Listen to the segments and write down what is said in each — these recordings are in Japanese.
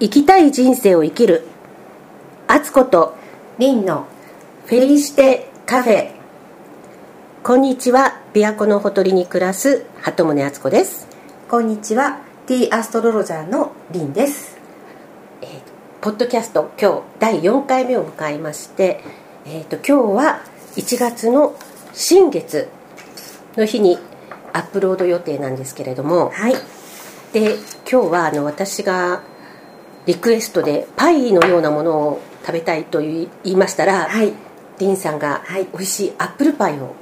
生きたい人生を生きる。アツコと。リンの。フェリシテカフェ。こんにちは。琵琶湖のほとりに暮らす。鳩宗敦子です、こんにちは。T アストロロジャーのリンです。えーポッドキャスト。今日第4回目を迎えまして、えー、と今日は1月の新月の日にアップロード予定なんですけれども。はい。で今日はあの私がリクエストでパイのようなものを食べたいと言いましたら、はい。リンさんがはい。美味しいアップルパイを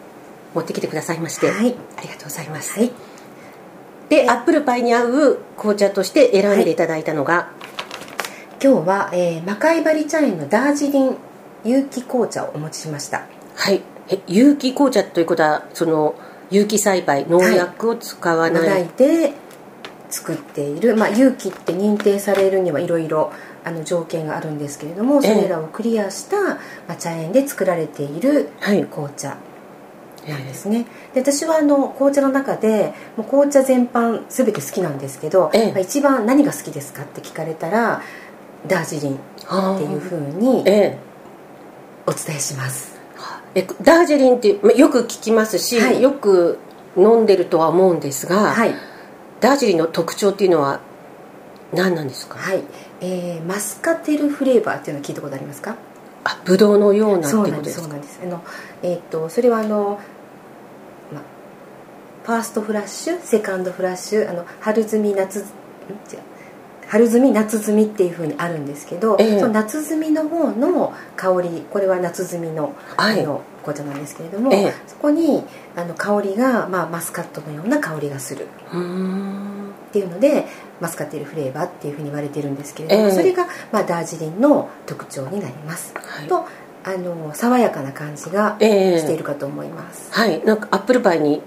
持ってきてくださいまして、はい。ありがとうございます、はい。でアップルパイに合う紅茶として選んでいただいたのが、今日は、えー、魔界バリ茶園のダージリン有機紅茶をお持ちしました。はい。え有機紅茶ということはその有機栽培農薬を使わない、ない。で作っている、まあ、有機って認定されるにはいろいろあの条件があるんですけれどもそれらをクリアした、まあ、茶園で作られているはい。紅茶なんですね。で私はあの紅茶の中でもう紅茶全般全て好きなんですけど、えあ一番何が好きですかって聞かれたらダージリンっていうふうにえお伝えします。ええダージリンってまよく聞きますし、はい。よく飲んでるとは思うんですが、はいダージリンの特徴っていうのは何なんですか、はい、えーマスカテルフレーバーっていうのを聞いたことありますか？あブドウのようなってそうなんいうことです。そうなんです。あのえーっとそれはあの、ま、ファーストフラッシュ？セカンドフラッシュ？あの春摘み夏ん？違う。春摘み夏摘みっていうふうにあるんですけど、ええ。その夏摘みの方の香りこれは夏摘みの,、はい。あの紅茶なんですけれども、ええ。そこにあの香りが、まあ、マスカットのような香りがする。っていうのでマスカテルフレーバーっていうふうに言われてるんですけれども、ええ。それが、まあ、ダージリンの特徴になります、はい。とあの爽やかな感じがええ。しているかと思います、はい。なんかアップルパイに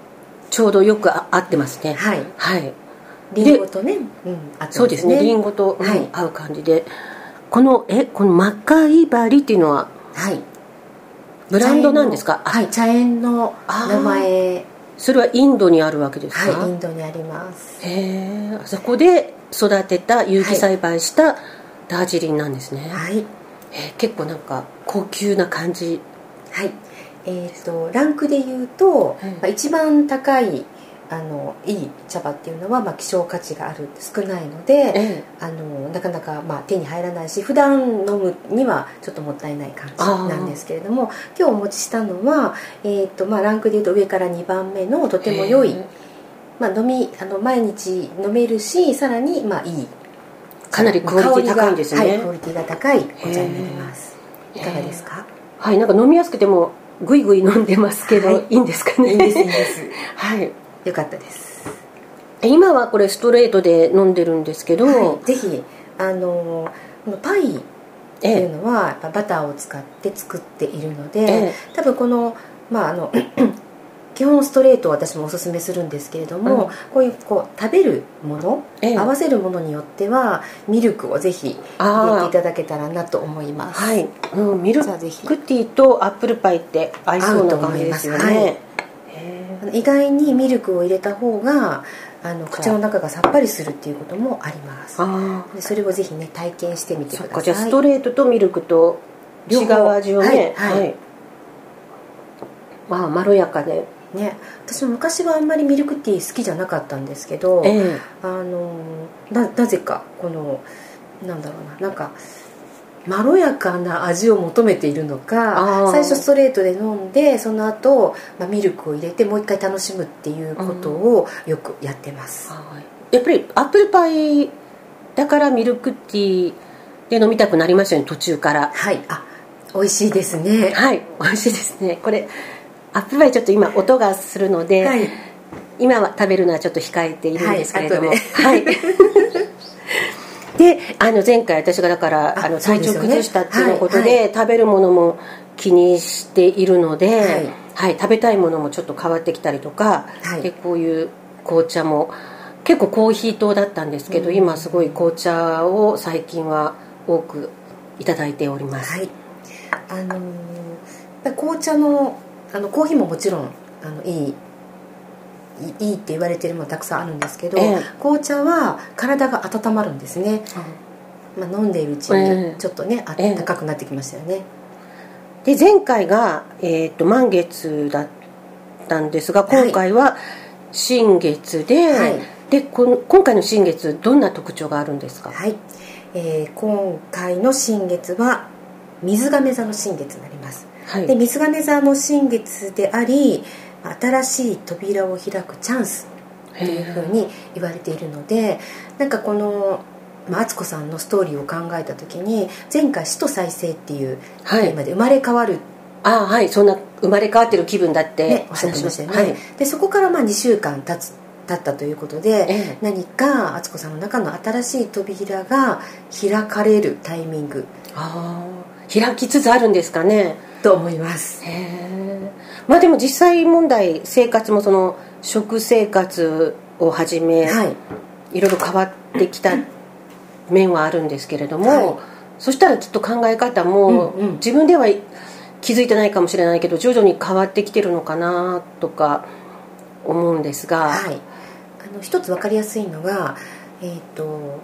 ちょうどよくあ合ってますね。はい。はい。リンゴとね、うん、あってそうですね。リンゴと、うんはい。合う感じで。このえこのマッカイバリっていうのははいブランドなんですか？あ。はい茶園の名前。それはインドにあるわけですか、はいインドにあります。へえあそこで育てた有機栽培したダージリンなんですね、はい。えー。結構なんか高級な感じ。はい。えー、とランクで言うと、はい。まあ、一番高いあのいい茶葉っていうのは、まあ、希少価値がある少ないので、えあのなかなか、まあ、手に入らないし普段飲むにはちょっともったいない感じなんですけれども今日お持ちしたのは、えーとまあ、ランクでいうと上から2番目のとても良いへー、まあ、飲みあの毎日飲めるしさらに、まあ、いいかなりクオリティ高いんですね。はい、クオリティが高いお茶になります。いかがですか？はいなんか飲みやすくてもぐいぐい飲んでますけど、はい。い、いんですかね。いいですいいです。はいよかったです、今はこれストレートで飲んでるんですけど、はい、ぜひあのパイっていうええ。のはバターを使って作っているので、ええ。多分このまああの 基本ストレートを私もおすすめするんですけれども、うん。こういうこう食べるもの、ええ。合わせるものによってはミルクをぜひ入れていただけたらなと思います。はい、うん、ミルクティーとアップルパイって合いそうな感じですよ合うと思います。はい意外にミルクを入れた方があの口の中がさっぱりするっていうこともあります。でそれをぜひね体験してみてください。かじゃあストレートとミルクと違う味をねはいはい。まあまろやかで。ね、私も昔はあんまりミルクティー好きじゃなかったんですけど、ええ。あのななぜかこのなんだろうななんかまろやかな味を求めているのあかー。最初ストレートで飲んでその後、まあミルクを入れてもう一回楽しむっていうことをよくやってます、はい。やっぱりアップルパイだからミルクティーで飲みたくなりましたよね途中から。はい。あ美味しいですね。はい。美味しいですね。これアップルパイちょっと今音がするので、はい。今は食べるのはちょっと控えているんですけれども。はい。はい、であの前回私がだからああの体調崩したっていうことで、食べるものも気にしているので、はい。はい食べたいものもちょっと変わってきたりとか、はい。でこういう紅茶も結構コーヒー糖だったんですけど、うん。今すごい紅茶を最近は多くいただいております、はい。あの紅茶のあのコーヒーももちろんあのいいいいいって言われてるものたくさんあるんですけど、ええ。紅茶は体が温まるんですね。まあ、飲んでいるうちにちょっとね、あったかくなってきましたよね、で前回が、えー、と満月だったんですが今回は新月で、はい、でこ今回の新月どんな特徴があるんですか？はい、えー、今回の新月は水亀座の新月になります、はい、で水亀座の新月であり新しい扉を開くチャンスというふうに言われているのでなんかこのまあ、敦子さんのストーリーを考えた時に前回「死と再生」っていうテーマで生まれ変わる、はい、ああはい。そんな生まれ変わってる気分だって、ね、おっしゃってましたよね、はい、でそこからまあ2週間経つ経ったということで、ええ、何か敦子さんの中の新しい扉が開かれるタイミングああ開きつつあるんですかね。と思います。へえまあでも実際問題生活もその食生活をはじめ、はい、いろいろ変わってきた面はあるんですけれども、はい、そしたらきっと考え方も、自分では気づいてないかもしれないけど徐々に変わってきてるのかなとか思うんですが、はい、あの一つ分かりやすいのが、えーと、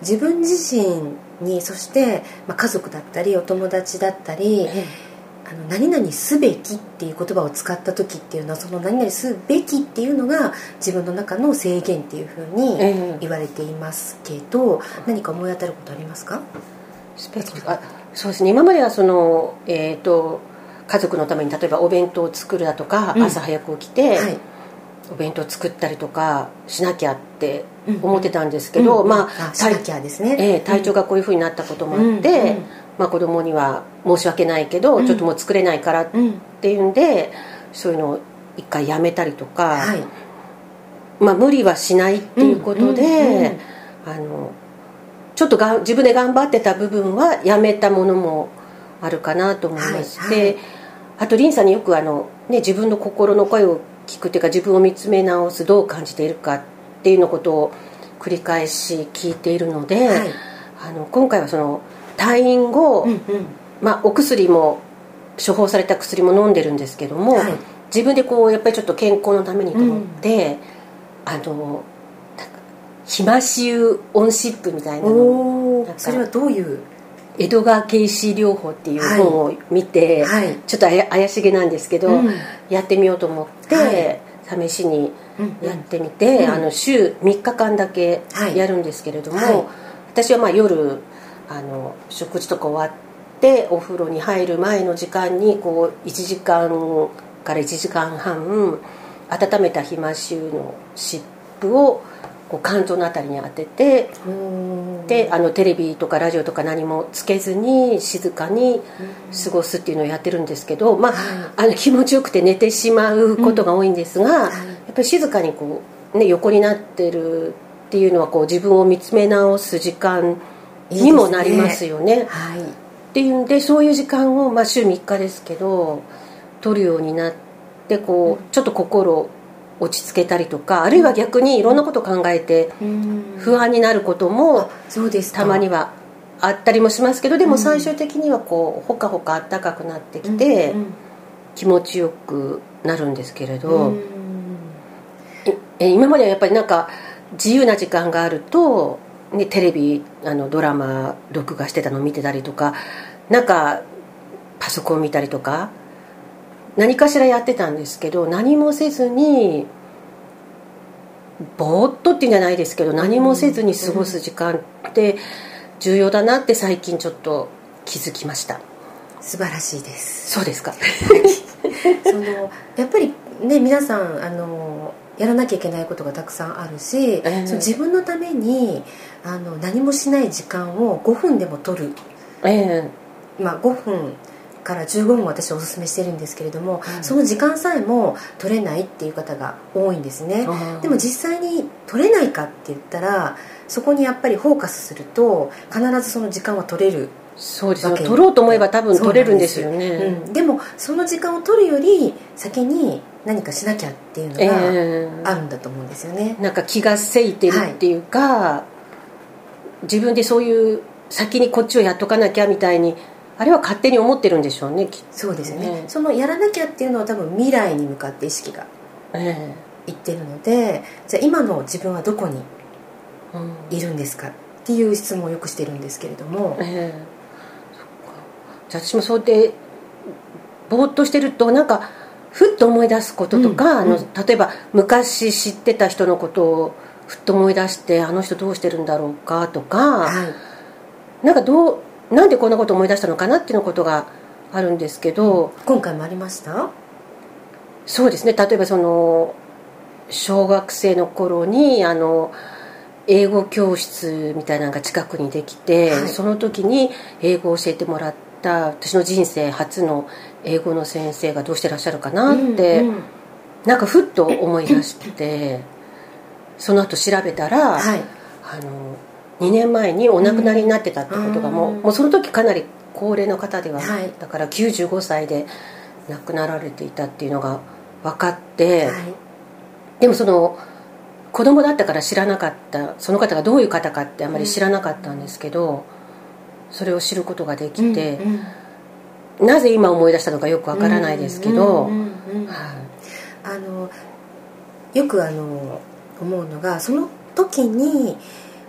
自分自身にそして、まあ、家族だったりお友達だったり、えあの何々すべきっていう言葉を使った時っていうのはその何々すべきっていうのが自分の中の制限っていうふうに言われていますけど、え何か思い当たることありますか？あそうですね。今まではその、えーと、家族のために例えばお弁当を作るだとか、うん、朝早く起きて、はい、お弁当作ったりとかしなきゃって思ってたんですけど、うん、まあしなきゃですね、えー、体調がこういうふうになったこともあって、まあ、子供には申し訳ないけど、ちょっともう作れないからっていうんで、そういうのを一回やめたりとか、はい、まあ、無理はしないっていうことで、あのちょっとが自分で頑張ってた部分はやめたものもあるかなと思いまして、はいはい、あと凛さんによくあの、ね、自分の心の声を聞くっていうか自分を見つめ直すどう感じているかっていうのことを繰り返し聞いているので、はい、あの今回はその退院後、うんうん、まあ、お薬も処方された薬も飲んでるんですけども、はい、自分でこうやっぱりちょっと健康のためにと思って、うん、あのひましゆオンシップみたいなのそれはどういう？江戸川慶視療法っていう本を見て、はい。はい、ちょっと怪しげなんですけど、うん、やってみようと思って、試しにやってみて、うん、あの週3日間だけやるんですけれども、私はまあ夜あの食事とか終わってお風呂に入る前の時間にこう1時間から1時間半温めたひましゅうの湿布をこう肝臓の辺りに当ててであのテレビとかラジオとか何もつけずに静かに過ごすっていうのをやってるんですけど、まあ、あの気持ちよくて寝てしまうことが多いんですが、やっぱり静かにこう、ね、横になってるっていうのはこう自分を見つめ直す時間にもなりますよね。いいね。はい、っていうんでそういう時間を、まあ、週3日ですけど取るようになってこうちょっと心落ち着けたりとかあるいは逆にいろんなこと考えて不安になることもたまにはあったりもしますけどでも最終的にはこうほかほかあったかくなってきて気持ちよくなるんですけれど今まではやっぱりなんか自由な時間があるとね、テレビあのドラマ録画してたの見てたりとかなんかパソコン見たりとか何かしらやってたんですけど何もせずにぼーっとっていうんじゃないですけど何もせずに過ごす時間って重要だなって最近ちょっと気づきました。素晴らしいです。そうですか。そのやっぱりね皆さんあのやらなきゃいけないことがたくさんあるし、えー、その自分のためにあの何もしない時間を5分でも取る、えー、まあ、5分から15分私はおすすめしてるんですけれども、うん、その時間さえも取れないっていう方が多いんですね。でも実際に取れないかって言ったらそこにやっぱりフォーカスすると必ずその時間は取れるそうです取ろうと思えば多分取れるんですよね。でうん、でもその時間を取るより先に何かしなきゃっていうのがあるんだと思うんですよね、えー、なんか気がせいてるっていうか、はい、自分でそういう先にこっちをやっとかなきゃみたいにあれは勝手に思ってるんでしょうねそうですね、ね、そのやらなきゃっていうのは多分未来に向かって意識がいってるので、えー、じゃあ今の自分はどこにいるんですかっていう質問をよくしてるんですけれども、ええ。そっかじゃあ私もそうでぼーっとしてるとなんかふっと思い出すこととか、うん。あの例えば昔知ってた人のことをふっと思い出してあの人どうしてるんだろうかとか、はい、なんかどうなんでこんなこと思い出したのかなっていうのことがあるんですけど、今回もありました？そうですね。例えばその小学生の頃にあの英語教室みたいなのが近くにできて、はい。その時に英語を教えてもらった私の人生初の英語の先生がどうしてらっしゃるかなって、うんうん。なんかふっと思い出してその後調べたら、はい。あの2年前にお亡くなりになってたってことがもう,、うん。もうその時かなり高齢の方では、はい。だから95歳で亡くなられていたっていうのが分かって、はい。でもその子供だったから知らなかったその方がどういう方かってあまり知らなかったんですけど、それを知ることができて、うんうん。なぜ今思い出したのかよくわからないですけど、うんうんうんうんはい。あのよくあの思うのがその時に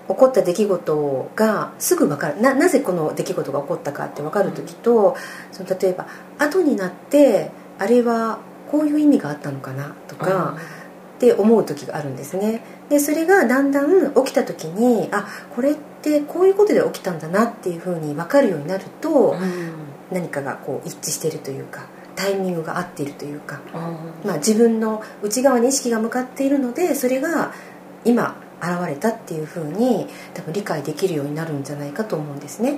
起こった出来事がすぐ分かる。ななぜこの出来事が起こったかって分かる時と、その例えば後になってあれはこういう意味があったのかなとか、って思う時があるんですね。でそれがだんだん起きた時にあこれってこういうことで起きたんだなっていうふうに分かるようになると、うん。何かがこう一致しているというかタイミングが合っているというか、うんまあ、自分の内側に意識が向かっているのでそれが今現れたっていうふうに多分理解できるようになるんじゃないかと思うんですね。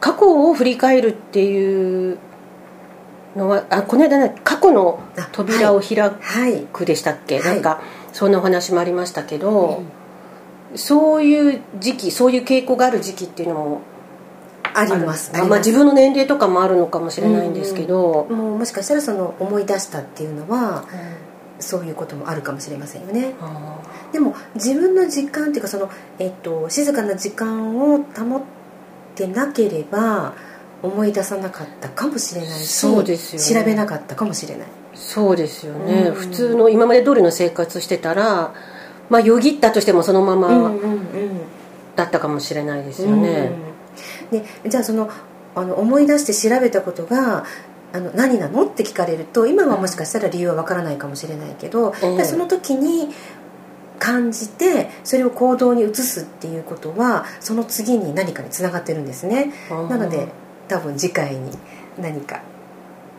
過去を振り返るっていうのはあこの間ね過去の扉を開はい、くでしたっけ、はいなんかそんなお話もありましたけど、そういう時期そういう傾向がある時期っていうのもありますあるまあ、自分の年齢とかもあるのかもしれないんですけど、もうもしかしたらその思い出したっていうのはそういうこともあるかもしれませんよね。あでも自分の時間っていうかその、えっと、静かな時間を保ってなければ思い出さなかったかもしれないしそうですよね。調べなかったかもしれない。ーそうですよね、うん。普通の今まで通りの生活してたらまあよぎったとしてもそのままだったかもしれないですよね、うんでじゃあそのあの思い出して調べたことがあの何なのって聞かれると今はもしかしたら理由はわからないかもしれないけど、その時に感じてそれを行動に移すっていうことはその次に何かにつながってるんですね。うんなので多分次回に何か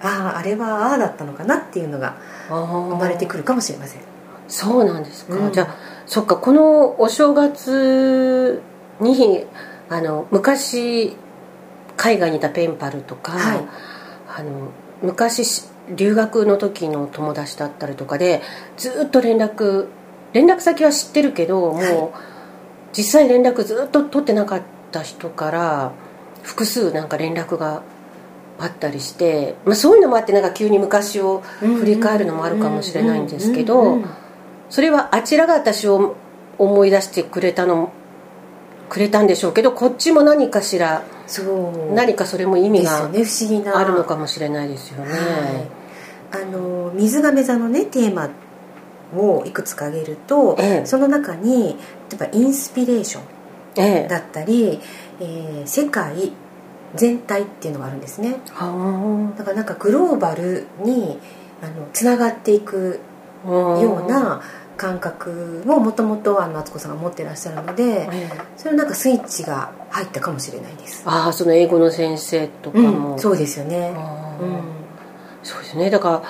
あああれはああだったのかなっていうのが生生まれてくるかもしれませんそうなんですか、うん。じゃあそっかこのお正月にあの昔海外にいたペンパルとか、はい。あの昔し留学の時の友達だったりとかでずっと連絡連絡先は知ってるけどもう、はい。実際連絡ずっと取ってなかった人から複数なんか連絡があったりして、まあ、そういうのもあってなんか急に昔を振り返るのもあるかもしれないんですけど、それはあちらが私を思い出してくれたのくれたんでしょうけどこっちも何かしらそう。何かそれも意味がですよね。不思議な。あるのかもしれないですよね。はい、あの水亀座のねテーマをいくつか挙げると、ええ。その中に例えばインスピレーションええ。だったり、えー世界全体っていうのがあるんですね。はだからなんかグローバルにあのつながっていくあような感覚をもともと敦子さんが持ってらっしゃるのでええそれなんかスイッチが入ったかもしれないです、ああその英語の先生とかうも、ん、そうですよね。うん。そうですね。だから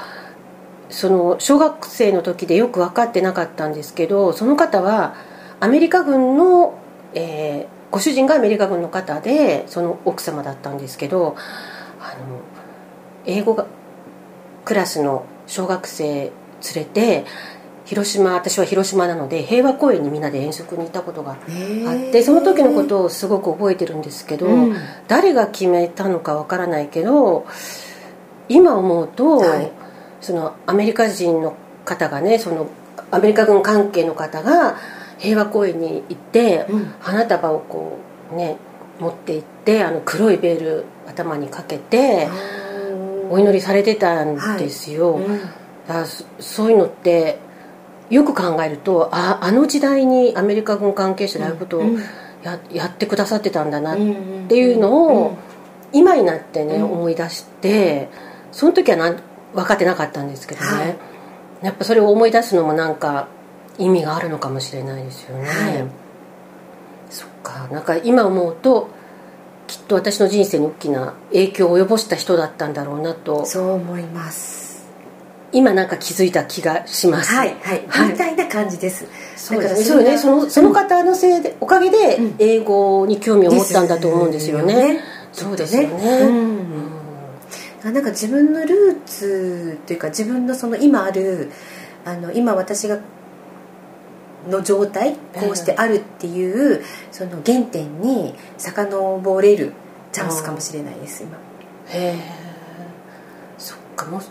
その小学生の時でよく分かってなかったんですけどその方はアメリカ軍の、えーご主人がアメリカ軍の方でその奥様だったんですけどあの英語がクラスの小学生連れて広島私は広島なので平和公園にみんなで遠足に行ったことがあってその時のことをすごく覚えてるんですけど、うん。誰が決めたのかわからないけど今思うと、はい。そのアメリカ人の方がねそのアメリカ軍関係の方が平和公園に行って、うん。花束をこうね持って行ってあの黒いベール頭にかけてお祈りされてたんですよ、うんだからそそういうのってよく考えるとああの時代にアメリカ軍関係者でああいうことをうんややってくださってたんだなっうん。ていうのを今になってね、うん。思い出してその時はなん分かってなかったんですけどね、はい。やっぱそれを思い出すのもなんか意味があるのかもしれないですよね、はい。そっか。なんか今思うときっと私の人生に大きな影響を及ぼした人だったんだろうなと。そう思います今なんか気づいた気がします。はいはい、はい。みたいな感じです。そうですね。だそうね。そのその方のせいでおかげでうん。英語に興味を持ったんだと思うんですよね。そうですよね。うん。なんか自分のルーツというか自分のその今あるあの今私がの状態こうしてあるっていうその原点に遡れるチャンスかもしれないです今。へえそっかもう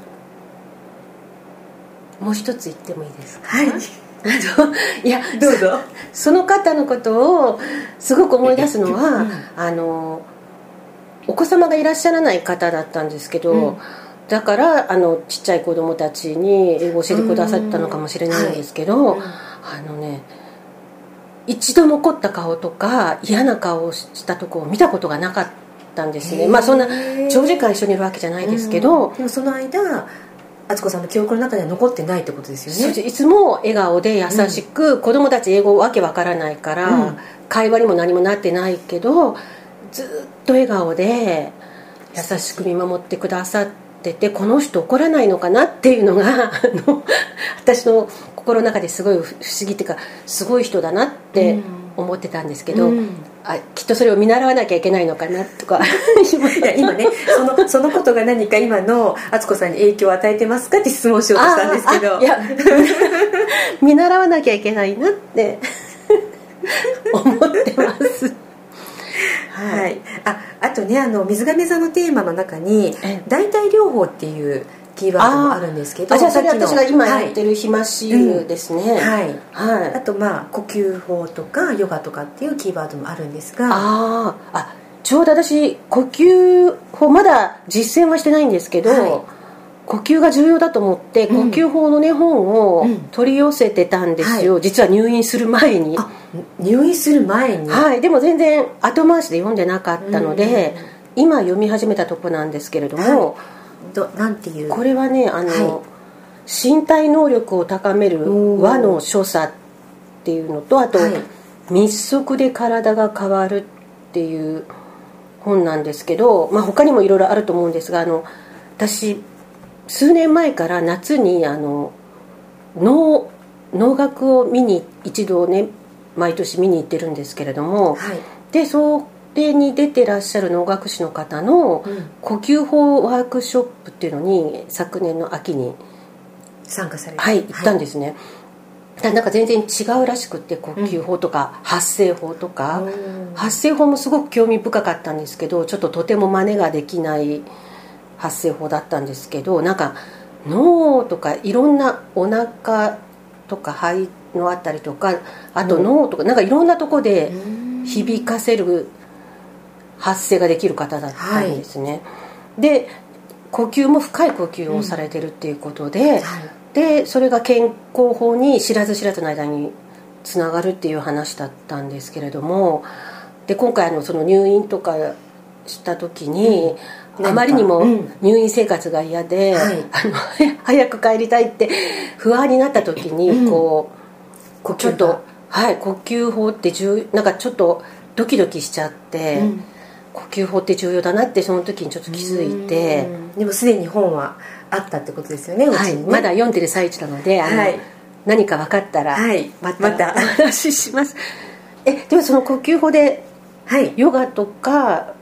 もう一つ言ってもいいですか？はい。あのいやどうぞ。その方のことをすごく思い出すのは、うん。あのお子様がいらっしゃらない方だったんですけど、うん。だからあのちっちゃい子供たちに英語を教えてくださったのかもしれないんですけど、うん。あのね一度も怒った顔とか嫌な顔をしたとこを見たことがなかったんですね。まあそんな長時間一緒にいるわけじゃないですけど、うん。でもその間敦子さんの記憶の中では残ってないってことですよね。いつも笑顔で優しく、子供たち英語わけわからないから、うん。会話にも何もなってないけどずっと笑顔で優しく見守ってくださっててこの人怒らないのかなっていうのが 私の心の中ですごい不思議っていうかすごい人だなってうん思ってたんですけど、うん。あきっとそれを見習わなきゃいけないのかなとか。いや今ねそのそのことが何か今の敦子さんに影響を与えてますかって質問しようとしたんですけど。いや。見習わなきゃいけないなって。思ってます。はい、ああとねあの水亀座のテーマの中にええ。代替療法っていうキーワードもあるんですけどあじゃあそれ私が今やってはいるひまし湯ですね、はい。はい。あとまあ呼吸法とかヨガとかっていうキーワードもあるんですが。あー。あちょうど私呼吸法まだ実践はしてないんですけど、はい。呼吸が重要だと思って、うん。呼吸法のね本をうん取り寄せてたんですよ、実は入院する前に。あ入院する前に。はい。でも全然後回しで読んでなかったので、今読み始めたとこなんですけれども、どなんていう？これはねあの、はい。身体能力を高める和の所作っていうのとあと、はい。密足で体が変わるっていう本なんですけど、まあ、他にもいろいろあると思うんですがあの私数年前から夏にあの能能楽を見に一度ね毎年見に行ってるんですけれども、はい。でそれに出てらっしゃる能楽師の方のうん。呼吸法ワークショップっていうのに昨年の秋に参加されて。はい行ったんですすね、だからなんか全然違うらしくって呼吸法とか発声法とか、発声法もすごく興味深かったんですけどちょっととても真似ができない発声法だったんですけどなんか脳とかいろんなお腹とか肺のあたりとかあと脳とかなんかいろんなとこで響かせる発声ができる方だったんですね、で呼吸も深い呼吸をされてるっていうことで、はい。でそれが健康法に知らず知らずの間につながるっていう話だったんですけれどもで今回あのその入院とかした時に、うん。あまりにも入院生活が嫌で、はい。あの 早く帰りたいって不安になった時にうん。こう、ちょっとはい呼吸法って重なんかちょっとドキドキしちゃって、うん呼吸法って重要だなってその時にちょっと気づいて。うん。でもすでに本はあったってことですよねうはい、まだ読んでる最中なのであの、はい。何か分かったら、はい。またまた。お話しします。えでもその呼吸法ではい。ヨガとか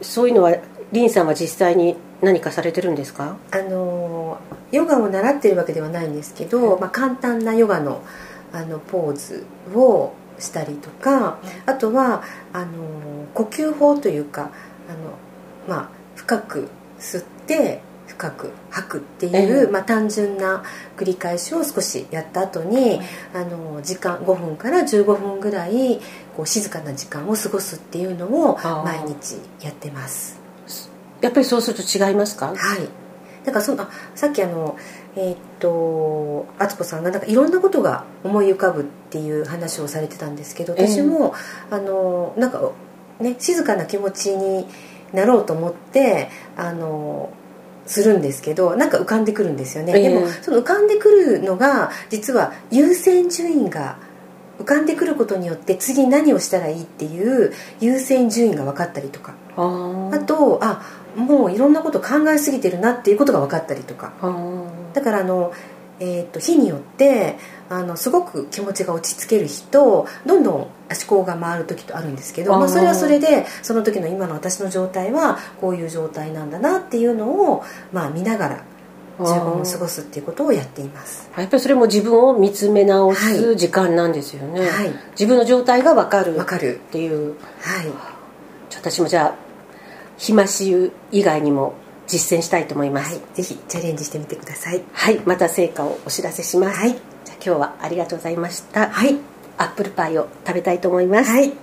そういうのはリンさんは実際に何かされてるんですか？あのヨガを習ってるわけではないんですけど、まあ、簡単なヨガのあのポーズをしたりとかあとはあの呼吸法というかあの、まあ、深く吸って深く吐くっていう、ええ。まあ、単純な繰り返しを少しやった後にあの時間5分から15分ぐらいこう静かな時間を過ごすっていうのを毎日やってます。やっぱりそうすると違いますか？はい。だからそのあさっきあのえーっと敦子さんがなんかいろんなことが思い浮かぶっていう話をされてたんですけど私も、あのなんかね静かな気持ちになろうと思ってあのするんですけどなんか浮かんでくるんですよね、ええ。でもその浮かんでくるのが実は優先順位が浮かんでくることによって次何をしたらいいっていう優先順位が分かったりとか。あとあもういろんなこと考えすぎてるなっていうことが分かったりとかだからあの、えー、と日によってあのすごく気持ちが落ち着ける日とどんどん思考が回る時とあるんですけどまあ、それはそれでその時の今の私の状態はこういう状態なんだなっていうのを、まあ、見ながら15分過ごすっていうことをやっています。やっぱりそれも自分を見つめ直はす時間なんですよね、はい。自分の状態が分かる。わかる。っていう。はい。私もじゃあ暇し湯以外にも実践したいと思います。はい、ぜひチャレンジしてみてください。はい、また成果をお知らせします、はい。じゃあ今日はありがとうございました、はい、アップルパイを食べたいと思います、はい